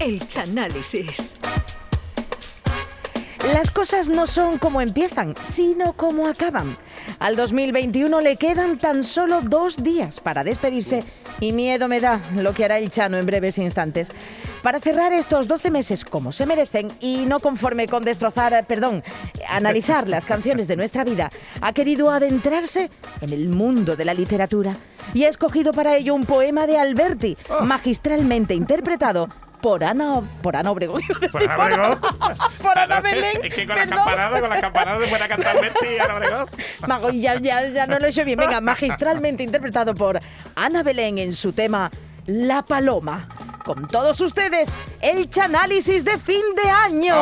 El Chanálisis. Las cosas no son como empiezan, sino como acaban. Al 2021 le quedan tan solo dos días para despedirse y miedo me da lo que hará el Chano en breves instantes. Para cerrar estos 12 meses como se merecen y no conforme con destrozar, eh, perdón, analizar las canciones de nuestra vida, ha querido adentrarse en el mundo de la literatura y ha escogido para ello un poema de Alberti, magistralmente interpretado por Ana, por Ana Obregón. Por Ana Obregón. por Ana Belén. Es que con la campanada, con la campanada se puede cantar Betty y Ana Obregón. Mago, ya, ya, ya no lo he hecho bien. Venga, magistralmente interpretado por Ana Belén en su tema La Paloma. Con todos ustedes, el Chanálisis de fin de año.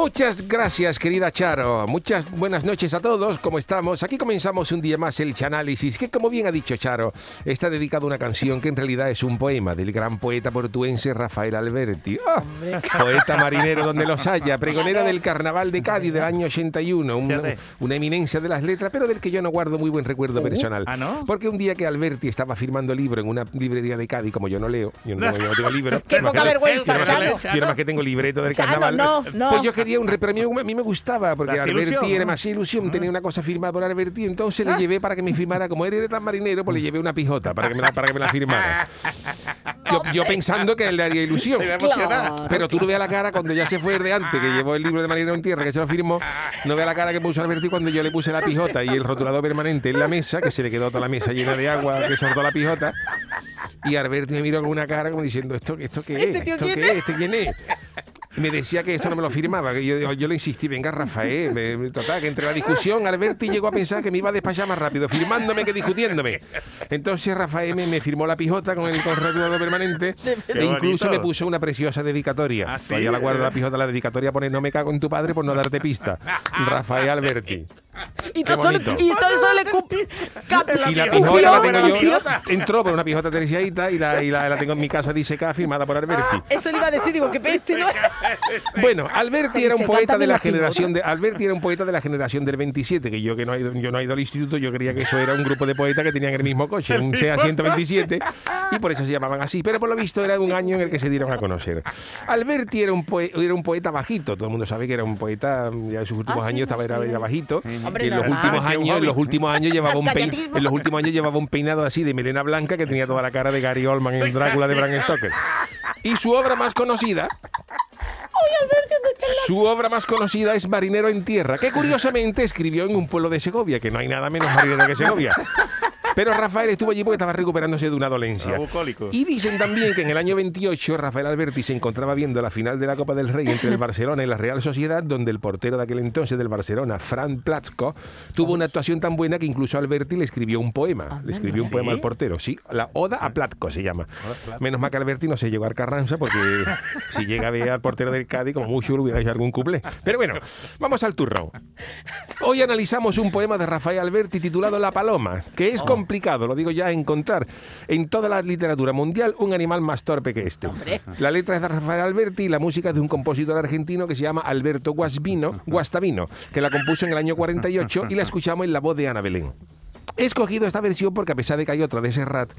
Muchas gracias, querida Charo. Muchas buenas noches a todos. ¿Cómo estamos? Aquí comenzamos un día más el Chanálisis, que como bien ha dicho Charo, está dedicado a una canción que en realidad es un poema del gran poeta portuense Rafael Alberti. ¡Ah! Poeta marinero donde los haya, pregonero del Carnaval de Cádiz del año 81, una, una eminencia de las letras, pero del que yo no guardo muy buen recuerdo personal. ¿Ah, no? Porque un día que Alberti estaba firmando libro en una librería de Cádiz, como yo no leo, yo no, yo no tengo libro. Qué poca vergüenza, yo Chano. Yo nada más que tengo libreto del Chano, carnaval. no, no. Pues yo quería un repre- a mí, a mí me gustaba, porque Alberti ilusión, era ¿no? más ilusión, tenía una cosa firmada por Alberti, entonces le llevé para que me firmara, como él era tan marinero, pues le llevé una pijota para que me la, para que me la firmara. Yo, yo pensando que él le haría ilusión. Claro. Pero tú no veas la cara cuando ya se fue el de antes, que llevó el libro de Marinero en Tierra, que se lo firmó, no veas la cara que puso Alberti cuando yo le puse la pijota y el rotulador permanente en la mesa, que se le quedó toda la mesa llena de agua, que soltó la pijota. Y Alberti me miró con una cara como diciendo, ¿esto, esto qué es? ¿Este ¿Esto qué es? ¿Este quién es? Me decía que eso no me lo firmaba, que yo, yo le insistí, venga Rafael, me- total, que entre la discusión Alberti llegó a pensar que me iba a despachar más rápido, firmándome que discutiéndome. Entonces Rafael me, me firmó la pijota con el rotulador permanente e incluso me puso una preciosa dedicatoria. ¿Ah, sí? Todavía la guardo la pijota, la dedicatoria pone no me cago en tu padre por no darte pista. Rafael Alberti. y, qué todo solo, bonito. y Y la pijota la tengo yo, entró por una pijota terciadita y la, y la, la tengo en mi casa disecada firmada por Alberti. Eso le iba a decir, digo, qué peste, ¿no? Bueno, Alberti era un poeta de la generación de Alberti era un poeta de la generación del 27, que yo que no he ido, yo no he ido al instituto, yo creía que eso era un grupo de poetas que tenían el mismo coche, un SEA 127, y por eso se llamaban así, pero por lo visto era un año en el que se dieron a conocer. Alberti era un poe- era un poeta bajito, todo el mundo sabe que era un poeta ya en sus últimos Ah, años estaba era bajito, Hombre, y en los normal. últimos años, en los últimos años llevaba un pein- Galletismo. en los últimos años llevaba un peinado así de melena blanca que tenía toda la cara de Gary Oldman en Drácula de Bram Stoker. Y su obra más conocida su obra más conocida es Marinero en Tierra, que curiosamente escribió en un pueblo de Segovia, que no hay nada menos marinero que Segovia. Pero Rafael estuvo allí porque estaba recuperándose de una dolencia. Ah. Y dicen también que en el año 28 Rafael Alberti se encontraba viendo la final de la Copa del Rey entre el Barcelona y la Real Sociedad, donde el portero de aquel entonces del Barcelona, Fran Platzko, tuvo una actuación tan buena que incluso Alberti le escribió un poema. Le escribió un poema al portero, sí. La Oda a Platko se llama. Menos mal que Alberti no se llegó al Carranza porque si llega a ver al portero del Cádiz, como mucho le hubiera hecho algún cuplé. Pero bueno, vamos al turrón. Hoy analizamos un poema de Rafael Alberti titulado La Paloma, que es complicado, lo digo ya, encontrar en toda la literatura mundial un animal más torpe que este. La letra es de Rafael Alberti y la música es de un compositor argentino que se llama Alberto Guasvino, Guastavino, que la compuso en el año 48 y la escuchamos en la voz de Ana Belén. He escogido esta versión porque a pesar de que hay otra de Serrat,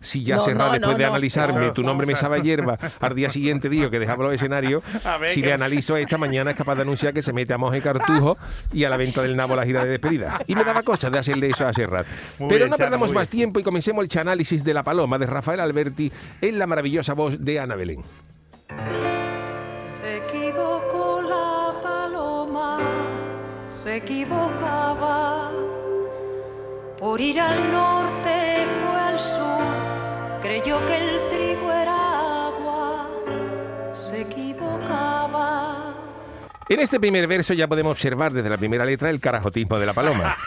si ya No, Serrat no, después no, de no. analizarme Eso, tu nombre me sabe a hierba, al día siguiente digo que dejaba los escenarios, ver, si que- le analizo esta mañana es capaz de anunciar que se mete a Moje Cartujo y a la venta del nabo la gira de despedida. Y me daba cosa de hacerle eso a Serrat. Muy Pero bien, no perdamos más bien. tiempo y comencemos el análisis de La Paloma de Rafael Alberti en la maravillosa voz de Ana Belén. Se equivocó la paloma, se equivocaba. Por ir al norte fue al sur, creyó que el trigo era agua, se equivocaba. En este primer verso ya podemos observar desde la primera letra el carajotismo de la paloma.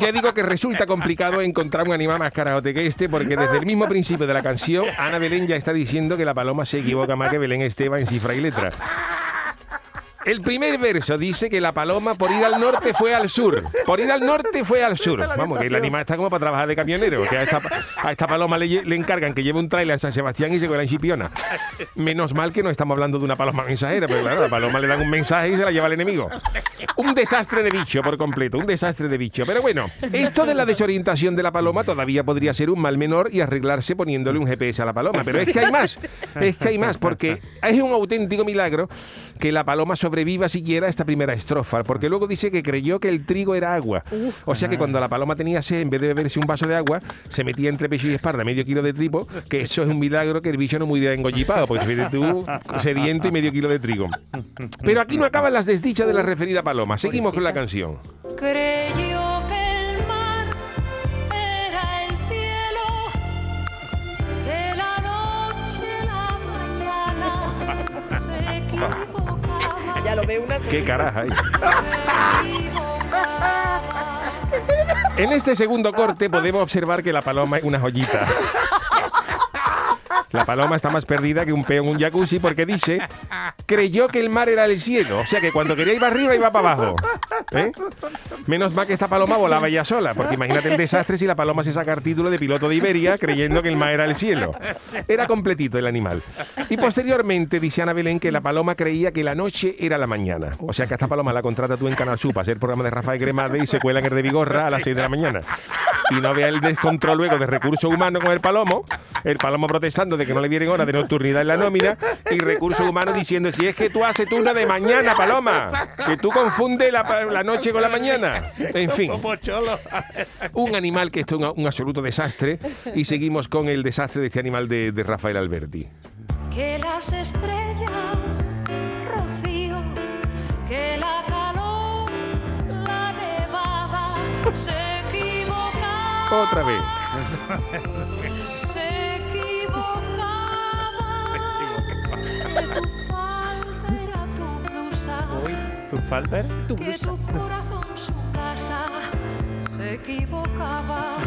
Ya digo que resulta complicado encontrar un animal más carajote que este, porque desde el mismo principio de la canción, Ana Belén ya está diciendo que la paloma se equivoca más que Belén Esteban en cifra y letra. El primer verso dice que la paloma por ir al norte fue al sur. Por ir al norte fue al sur. Vamos, que el animal está como para trabajar de camionero. Que a esta, a esta paloma le, encargan que lleve un trailer a San Sebastián y se cuela en Chipiona. Menos mal que no estamos hablando de una paloma mensajera, pero claro, a la paloma le dan un mensaje y se la lleva el enemigo. Un desastre de bicho por completo, un desastre de bicho. Pero bueno, esto de la desorientación de la paloma todavía podría ser un mal menor y arreglarse poniéndole un GPS a la paloma. Pero es que hay más, es que hay más, porque es un auténtico milagro que la paloma sobreviva siquiera esta primera estrofa, porque luego dice que creyó que el trigo era agua. O sea que cuando la paloma tenía sed, en vez de beberse un vaso de agua, se metía entre pecho y espalda medio kilo de trigo, que eso es un milagro que el bicho no muriera engollipado, porque fíjate tú, sediento y medio kilo de trigo. Pero aquí no acaban las desdichas de la referida paloma. Seguimos con la canción. Creyó que el Ya lo veo una... ¡Qué caraja! equivocaba. En este segundo corte podemos observar que la paloma es una joyita. La paloma está más perdida que un peo en un jacuzzi porque dice, creyó que el mar era el cielo. O sea que cuando quería para arriba iba para abajo. ¿Eh? Menos mal que esta paloma volaba ella sola, porque imagínate el desastre si la paloma se saca el título de piloto de Iberia creyendo que el mar era el cielo. Era completito el animal. Y posteriormente dice Ana Belén que la paloma creía que la noche era la mañana. O sea que a esta paloma la contrata tú en Canal Sur para hacer el programa de Rafael Gremade y se cuela en el de Vigorra a las 6 de la mañana. Y no vea el descontrol luego de recursos humanos con el palomo, el palomo protestando de que no le vienen horas de nocturnidad en la nómina y recursos humanos diciendo si es que tú haces turno de mañana, paloma, que tú confundes la, la noche con la mañana. En fin, un animal que esto es un, un absoluto desastre y seguimos con el desastre de este animal de, de Rafael Alberti. que las estrellas, Rocío, que la calor, la nevada, se Otra vez. se equivocaba, que tu falda era tu blusa, ¿Tu falta era? tu casa, se equivocaba,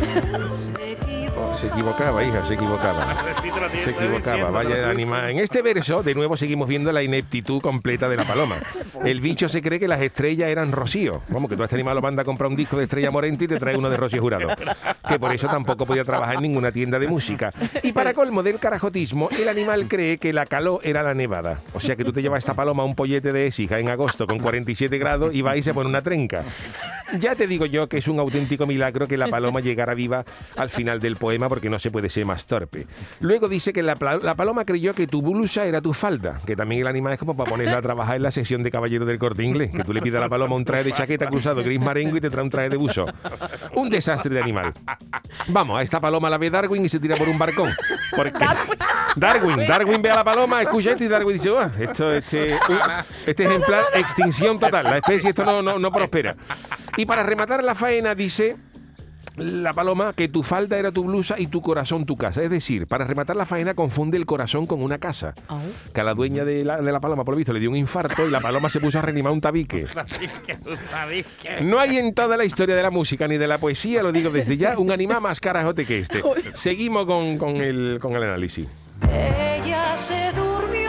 se equivocaba. Se equivocaba, hija, se equivocaba. Se equivocaba, vaya animal. En este verso, de nuevo, seguimos viendo la ineptitud completa de la paloma. El bicho se cree que las estrellas eran Rocío. Vamos, que tú a este animal lo manda a comprar un disco de Estrella Morente y te trae uno de Rocío Jurado. Que por eso tampoco podía trabajar en ninguna tienda de música. Y para colmo del carajotismo, el animal cree que la caló era la nevada. O sea que tú te llevas esta paloma a un pollete de Écija en agosto con 47 grados y va y se pone una trenca. Ya te digo yo que es un auténtico milagro que la paloma llegara viva al final del poema porque no se puede ser más torpe. Luego dice que la, la paloma creyó que tu blusa era tu falda, que también el animal es como para ponerla a trabajar en la sesión de caballero del corte inglés, que tú le pidas a la paloma un traje de chaqueta cruzado gris marengo y te trae un traje de buzo. Un desastre de animal. Vamos, a esta paloma la ve Darwin y se tira por un barcón. Porque Darwin, Darwin ve a la paloma, escucha esto y Darwin dice, "Oh, esto, este, este ejemplar, extinción total, la especie esto no, no, no prospera. Y para rematar la faena dice la paloma que tu falda era tu blusa y tu corazón tu casa. Es decir, para rematar la faena confunde el corazón con una casa. Que a la dueña de la, de la paloma, por lo visto, le dio un infarto y la paloma se puso a reanimar un tabique. No hay en toda la historia de la música ni de la poesía, lo digo desde ya, un animal más carajote que este. Seguimos con, con el, con el análisis. Ella se durmió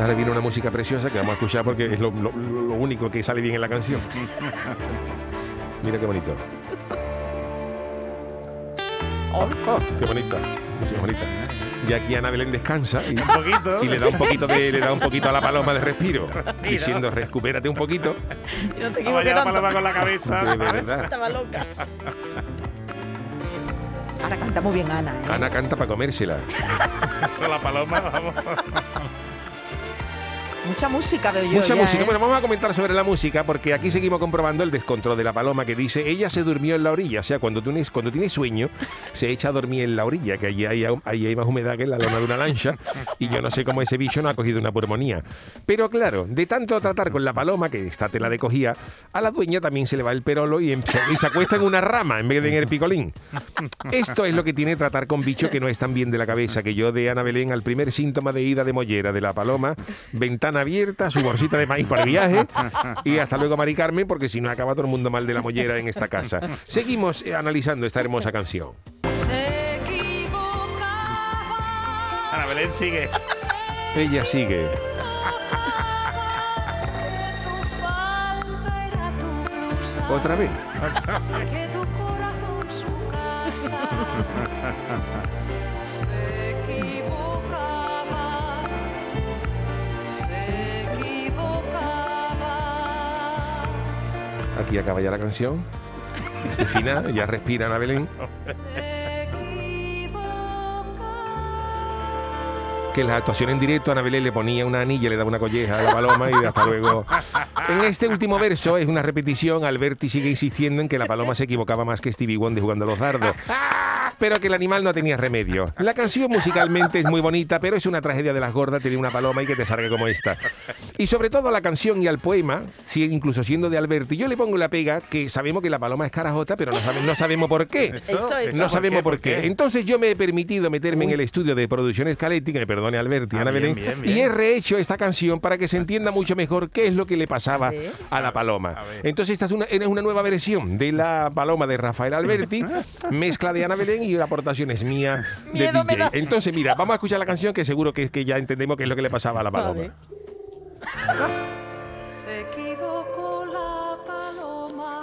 Ahora viene una música preciosa que vamos a escuchar porque es lo, lo- lo único que sale bien en la canción. Mira qué bonito. Oh, qué bonita. Música bonita. Y aquí Ana Belén descansa y, Un poquito. y le da un poquito de, le da un poquito a la paloma de respiro, diciendo recupérate un poquito. Yo no equivoqué allá la paloma con la cabeza, De verdad. Estaba loca. Ahora canta muy bien Ana, ¿eh? Ana canta para comérsela. Con la paloma, vamos. Mucha música veo yo Mucha ya, música. ¿eh? Bueno, vamos a comentar sobre la música porque aquí seguimos comprobando el descontrol de la paloma que dice ella se durmió en la orilla. O sea, cuando tienes, cuando tienes sueño, se echa a dormir en la orilla, que allí hay, ahí hay más humedad que en la lona de una lancha. Y yo no sé cómo ese bicho no ha cogido una pulmonía. Pero claro, de tanto tratar con la paloma, que esta tela de cogía, a la dueña también se le va el perolo y, em- y se acuesta en una rama en vez de en el picolín. Esto es lo que tiene tratar con bichos que no están bien de la cabeza, que yo de Ana Belén al primer síntoma de ida de mollera de la paloma, ventana ventana abierta, su bolsita de maíz para el viaje y hasta luego Mari Carmen porque si no acaba todo el mundo mal de la mollera en esta casa. Seguimos eh, analizando esta hermosa canción. Se equivocaba. Ana Belén sigue. Ella sigue. Otra vez. Que tu corazón su casa. Se. Aquí acaba ya la canción. Este final, ya respira Ana Belén. Que en las actuaciones en directo Ana Belén le ponía una anilla, le daba una colleja a la paloma y hasta luego. En este último verso es una repetición. Alberti sigue insistiendo en que la paloma se equivocaba más que Stevie Wonder jugando a los dardos. Pero que el animal no tenía remedio. La canción musicalmente es muy bonita, pero es una tragedia de las gordas tener una paloma y que te salga como esta. Y sobre todo a la canción y al poema, si incluso siendo de Alberti, yo le pongo la pega que sabemos que la paloma es carajota, pero no, sabe- no sabemos por qué. Eso es. No sabemos ¿Por por qué? qué. Entonces yo me he permitido meterme en el estudio de producción Scaletti, que me perdone Alberti Ah, Ana bien, Belén, bien, bien. y he rehecho esta canción para que se entienda mucho mejor qué es lo que le pasaba A a la paloma. A. Entonces esta es una, es una nueva versión de la paloma de Rafael Alberti, mezcla de Ana Belén y la aportación es mía de Miedo me DJ. da. Entonces mira, vamos a escuchar la canción que seguro que es que ya entendemos qué es lo que le pasaba a la paloma. Vale. Se equivocó la paloma,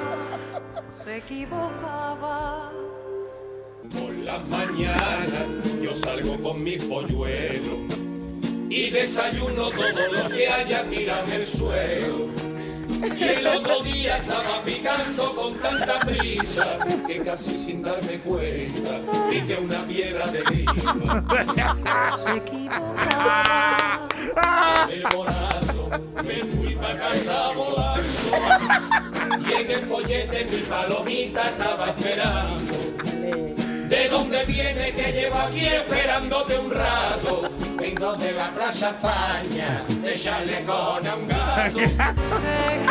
se equivocaba. Por las mañanas yo salgo con mis polluelos y desayuno todo lo que haya tirado en el suelo. Y el otro día estaba picando con tanta prisa que casi sin darme cuenta piqué una piedra de grifo. Se equivocaba. El morazo me fui pa' casa volando y en el pollete mi palomita estaba esperando. ¿De dónde viene que llevo aquí esperándote un rato? De la Plaza España, de echarle con a un gato. Se.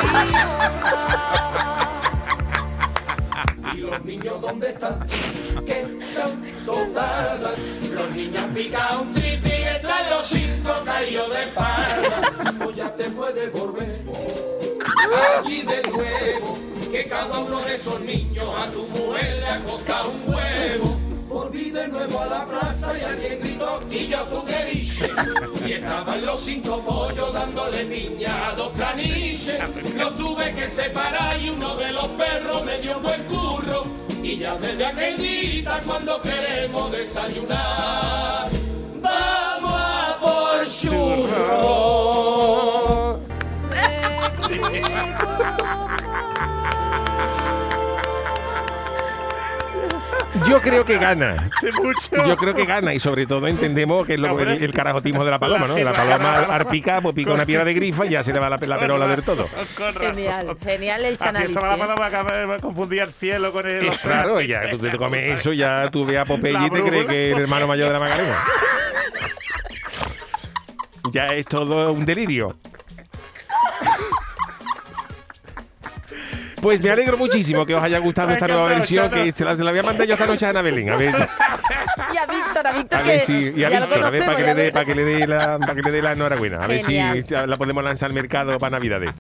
¿Y los niños dónde están? ¿Qué tanto tardan? Los niños han picado un tripi y están los cinco caídos de espalda. Pues ya te puedes volver allí de nuevo. Que cada uno de esos niños a tu mujer le ha costado un huevo. Volví de nuevo a la plaza y alguien gritó y yo tú qué dices. Y estaban los cinco pollos dándole piña a dos caniches. Los tuve que separar y uno de los perros me dio un buen curro. Y ya desde aquel día cuando queremos desayunar, vamos a por churros. Yo creo que gana. Mucho. Yo creo que gana y sobre todo entendemos que es lo- el, el carajotismo de la paloma, ¿no? La paloma al, al picar, pues pica una piedra de grifa y ya se le va la, la perola del todo. Genial, genial el Así chanálisis. estaba la paloma que me confundía el cielo con el océano. Claro, ya tú te comes eso, ya tú ves a Popeye y te crees que es el hermano mayor de la Macarena. Ya es todo un delirio. Pues me alegro muchísimo que os haya gustado Me esta nueva versión, que se la, se la voy a mandar yo esta noche a Ana Belén. A ver, Y a Víctor, a Víctor a que ver si. Y a Víctor, a ver, para que, le dé, para que le dé la, para que le dé la enhorabuena. A ver Genial. si la podemos lanzar al mercado para Navidades.